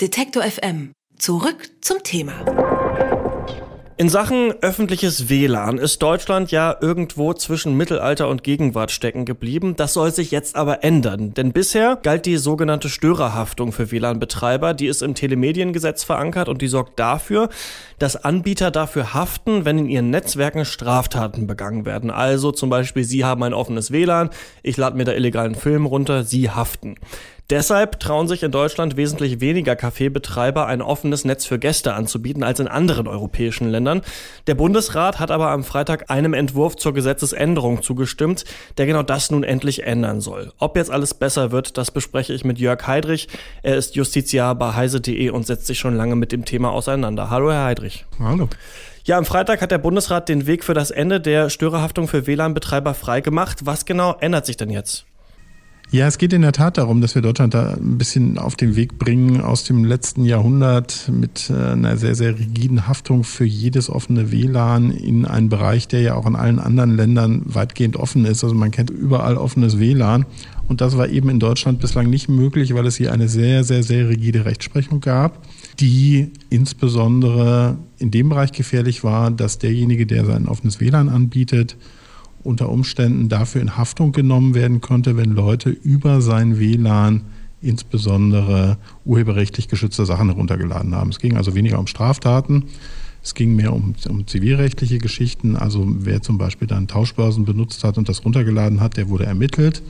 Detektor FM. Zurück zum Thema. In Sachen öffentliches WLAN ist Deutschland ja irgendwo zwischen Mittelalter und Gegenwart stecken geblieben. Das soll sich jetzt aber ändern, denn bisher galt die sogenannte Störerhaftung für WLAN-Betreiber, die ist im Telemediengesetz verankert und die sorgt dafür, dass Anbieter dafür haften, wenn in ihren Netzwerken Straftaten begangen werden. Also zum Beispiel, Sie haben ein offenes WLAN, ich lade mir da illegalen Film runter, Sie haften. Deshalb trauen sich in Deutschland wesentlich weniger Kaffeebetreiber ein offenes Netz für Gäste anzubieten als in anderen europäischen Ländern. Der Bundesrat hat aber am Freitag einem Entwurf zur Gesetzesänderung zugestimmt, der genau das nun endlich ändern soll. Ob jetzt alles besser wird, das bespreche ich mit Jörg Heidrich. Er ist Justiziar bei heise.de und setzt sich schon lange mit dem Thema auseinander. Hallo, Herr Heidrich. Hallo. Ja, am Freitag hat der Bundesrat den Weg für das Ende der Störerhaftung für WLAN-Betreiber freigemacht. Was genau ändert sich denn jetzt? Ja, es geht in der Tat darum, dass wir Deutschland da ein bisschen auf den Weg bringen aus dem letzten Jahrhundert mit äh, einer sehr, sehr rigiden Haftung für jedes offene WLAN in einen Bereich, der ja auch in allen anderen Ländern weitgehend offen ist. Also man kennt überall offenes WLAN. Und das war eben in Deutschland bislang nicht möglich, weil es hier eine sehr, sehr, sehr rigide Rechtsprechung gab, die insbesondere in dem Bereich gefährlich war, dass derjenige, der sein offenes WLAN anbietet, unter Umständen dafür in Haftung genommen werden konnte, wenn Leute über sein WLAN insbesondere urheberrechtlich geschützte Sachen heruntergeladen haben. Es ging also weniger um Straftaten, es ging mehr um, um zivilrechtliche Geschichten. Also wer zum Beispiel dann Tauschbörsen benutzt hat und das runtergeladen hat, der wurde ermittelt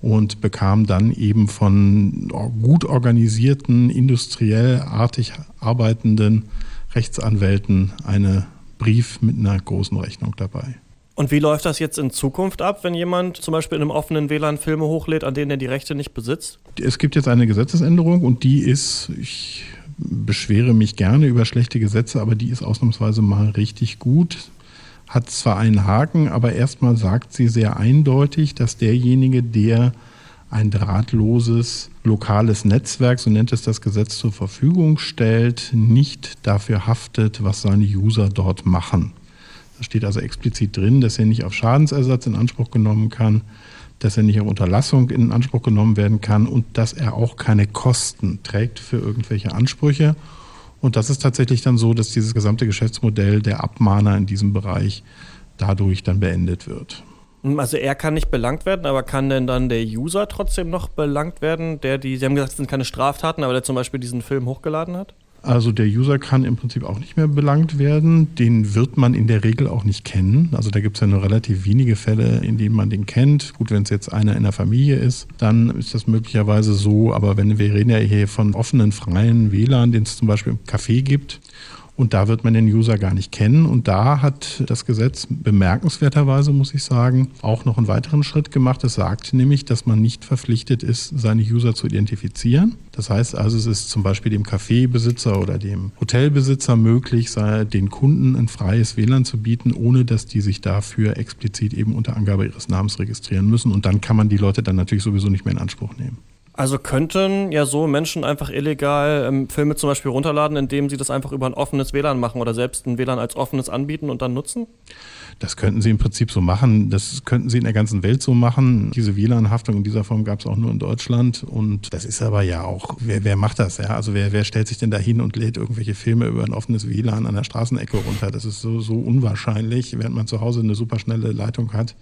und bekam dann eben von gut organisierten, industriell artig arbeitenden Rechtsanwälten einen Brief mit einer großen Rechnung dabei. Und wie läuft das jetzt in Zukunft ab, wenn jemand zum Beispiel in einem offenen WLAN Filme hochlädt, an denen er die Rechte nicht besitzt? Es gibt jetzt eine Gesetzesänderung und die ist, ich beschwere mich gerne über schlechte Gesetze, aber die ist ausnahmsweise mal richtig gut. Hat zwar einen Haken, aber erstmal sagt sie sehr eindeutig, dass derjenige, der ein drahtloses lokales Netzwerk, so nennt es das Gesetz, zur Verfügung stellt, nicht dafür haftet, was seine User dort machen steht also explizit drin, dass er nicht auf Schadensersatz in Anspruch genommen kann, dass er nicht auf Unterlassung in Anspruch genommen werden kann und dass er auch keine Kosten trägt für irgendwelche Ansprüche. Und das ist tatsächlich dann so, dass dieses gesamte Geschäftsmodell der Abmahner in diesem Bereich dadurch dann beendet wird. Also er kann nicht belangt werden, aber kann denn dann der User trotzdem noch belangt werden, der die, Sie haben gesagt, es sind keine Straftaten, aber der zum Beispiel diesen Film hochgeladen hat? Also der User kann im Prinzip auch nicht mehr belangt werden. Den wird man in der Regel auch nicht kennen. Also da gibt es ja nur relativ wenige Fälle, in denen man den kennt. Gut, wenn es jetzt einer in der Familie ist, dann ist das möglicherweise so. Aber wenn wir reden ja hier von offenen, freien WLAN, den es zum Beispiel im Café gibt und da wird man den User gar nicht kennen. Und da hat das Gesetz bemerkenswerterweise, muss ich sagen, auch noch einen weiteren Schritt gemacht. Es sagt nämlich, dass man nicht verpflichtet ist, seine User zu identifizieren. Das heißt also, es ist zum Beispiel dem Kaffeebesitzer oder dem Hotelbesitzer möglich, den Kunden ein freies WLAN zu bieten, ohne dass die sich dafür explizit eben unter Angabe ihres Namens registrieren müssen. Und dann kann man die Leute dann natürlich sowieso nicht mehr in Anspruch nehmen. Also könnten ja so Menschen einfach illegal ähm, Filme zum Beispiel runterladen, indem sie das einfach über ein offenes WLAN machen oder selbst ein WLAN als offenes anbieten und dann nutzen? Das könnten sie im Prinzip so machen. Das könnten sie in der ganzen Welt so machen. Diese WLAN-Haftung in dieser Form gab es auch nur in Deutschland. Und das ist aber ja auch, wer, wer macht das? Ja? Also wer, wer stellt sich denn da hin und lädt irgendwelche Filme über ein offenes WLAN an der Straßenecke runter? Das ist so, so unwahrscheinlich, während man zu Hause eine superschnelle Leitung hat.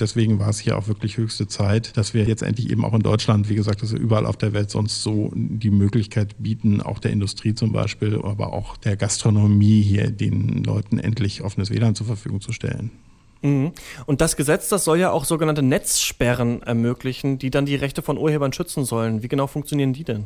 Deswegen war es hier auch wirklich höchste Zeit, dass wir jetzt endlich eben auch in Deutschland, wie gesagt, dass wir überall auf der Welt sonst so die Möglichkeit bieten, auch der Industrie zum Beispiel, aber auch der Gastronomie hier den Leuten endlich offenes WLAN zur Verfügung zu stellen. Mhm. Und das Gesetz, das soll ja auch sogenannte Netzsperren ermöglichen, die dann die Rechte von Urhebern schützen sollen. Wie genau funktionieren die denn?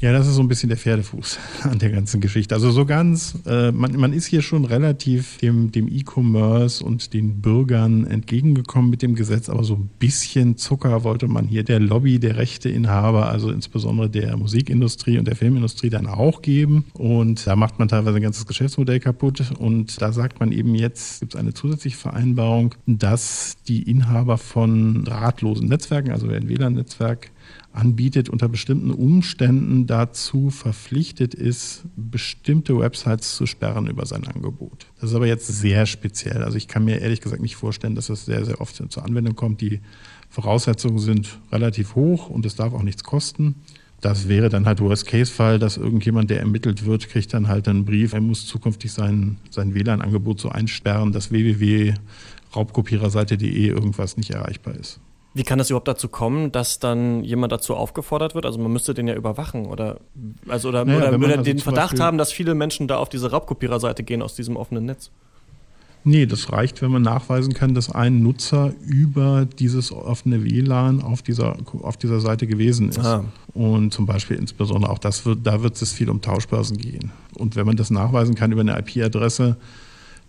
Ja, das ist so ein bisschen der Pferdefuß an der ganzen Geschichte. Also so ganz, äh, man, man ist hier schon relativ dem, dem E-Commerce und den Bürgern entgegengekommen mit dem Gesetz, aber so ein bisschen Zucker wollte man hier der Lobby der Rechteinhaber, also insbesondere der Musikindustrie und der Filmindustrie dann auch geben. Und da macht man teilweise ein ganzes Geschäftsmodell kaputt. Und da sagt man eben jetzt, gibt es eine zusätzliche Vereinbarung, dass die Inhaber von drahtlosen Netzwerken, also ein WLAN-Netzwerk, anbietet, unter bestimmten Umständen dazu verpflichtet ist, bestimmte Websites zu sperren über sein Angebot. Das ist aber jetzt sehr speziell. Also ich kann mir ehrlich gesagt nicht vorstellen, dass das sehr, sehr oft zur Anwendung kommt. Die Voraussetzungen sind relativ hoch und es darf auch nichts kosten. Das wäre dann halt Worst-Case-Fall, dass irgendjemand, der ermittelt wird, kriegt dann halt einen Brief, er muss zukünftig sein, sein WLAN-Angebot so einsperren, dass www.raubkopiererseite.de irgendwas nicht erreichbar ist. Wie kann es überhaupt dazu kommen, dass dann jemand dazu aufgefordert wird? Also man müsste den ja überwachen oder also oder, naja, oder, oder also den Verdacht haben, dass viele Menschen da auf diese Raubkopiererseite gehen aus diesem offenen Netz. Nee, das reicht, wenn man nachweisen kann, dass ein Nutzer über dieses offene WLAN auf dieser, auf dieser Seite gewesen ist. Ah. Und zum Beispiel insbesondere auch das wird, da wird es viel um Tauschbörsen gehen. Und wenn man das nachweisen kann über eine IP-Adresse,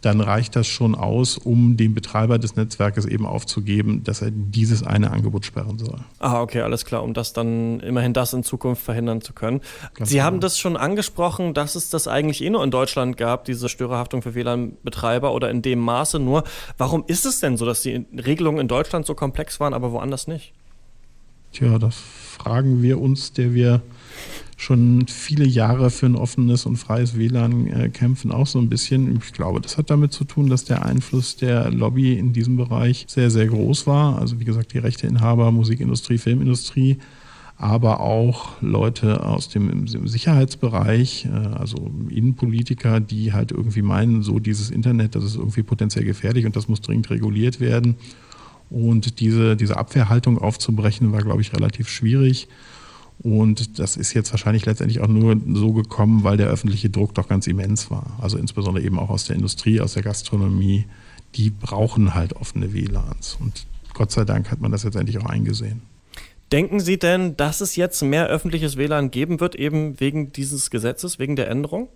dann reicht das schon aus, um dem Betreiber des Netzwerkes eben aufzugeben, dass er dieses eine Angebot sperren soll. Ah, okay, alles klar, um das dann immerhin das in Zukunft verhindern zu können. Ganz Sie klar. haben das schon angesprochen, dass es das eigentlich eh nur in Deutschland gab, diese Störerhaftung für WLAN-Betreiber oder in dem Maße nur. Warum ist es denn so, dass die Regelungen in Deutschland so komplex waren, aber woanders nicht? Tja, das fragen wir uns, der wir schon viele Jahre für ein offenes und freies WLAN äh, kämpfen, auch so ein bisschen. Ich glaube, das hat damit zu tun, dass der Einfluss der Lobby in diesem Bereich sehr, sehr groß war. Also wie gesagt, die Rechteinhaber, Musikindustrie, Filmindustrie, aber auch Leute aus dem Sicherheitsbereich, äh, also Innenpolitiker, die halt irgendwie meinen, so dieses Internet, das ist irgendwie potenziell gefährlich und das muss dringend reguliert werden. Und diese, diese Abwehrhaltung aufzubrechen, war, glaube ich, relativ schwierig. Und das ist jetzt wahrscheinlich letztendlich auch nur so gekommen, weil der öffentliche Druck doch ganz immens war. Also insbesondere eben auch aus der Industrie, aus der Gastronomie. Die brauchen halt offene WLANs. Und Gott sei Dank hat man das jetzt endlich auch eingesehen. Denken Sie denn, dass es jetzt mehr öffentliches WLAN geben wird, eben wegen dieses Gesetzes, wegen der Änderung?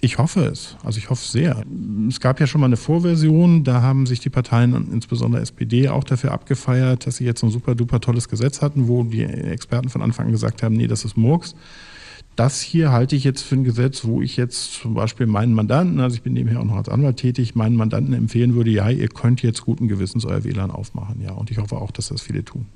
Ich hoffe es. Also ich hoffe sehr. Es gab ja schon mal eine Vorversion, da haben sich die Parteien, insbesondere SPD, auch dafür abgefeiert, dass sie jetzt ein super duper tolles Gesetz hatten, wo die Experten von Anfang an gesagt haben, nee, das ist Murks. Das hier halte ich jetzt für ein Gesetz, wo ich jetzt zum Beispiel meinen Mandanten, also ich bin nebenher auch noch als Anwalt tätig, meinen Mandanten empfehlen würde, ja, ihr könnt jetzt guten Gewissens euer WLAN aufmachen, ja. Und ich hoffe auch, dass das viele tun.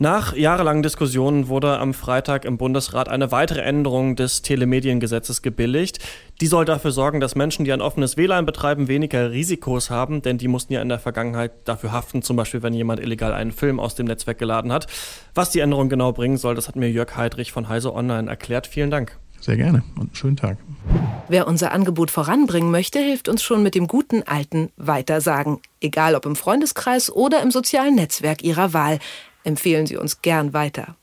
Nach jahrelangen Diskussionen wurde am Freitag im Bundesrat eine weitere Änderung des Telemediengesetzes gebilligt. Die soll dafür sorgen, dass Menschen, die ein offenes WLAN betreiben, weniger Risikos haben, denn die mussten ja in der Vergangenheit dafür haften, zum Beispiel wenn jemand illegal einen Film aus dem Netzwerk geladen hat. Was die Änderung genau bringen soll, das hat mir Jörg Heidrich von Heise Online erklärt. Vielen Dank. Sehr gerne und einen schönen Tag. Wer unser Angebot voranbringen möchte, hilft uns schon mit dem guten alten Weitersagen. Egal ob im Freundeskreis oder im sozialen Netzwerk Ihrer Wahl empfehlen Sie uns gern weiter.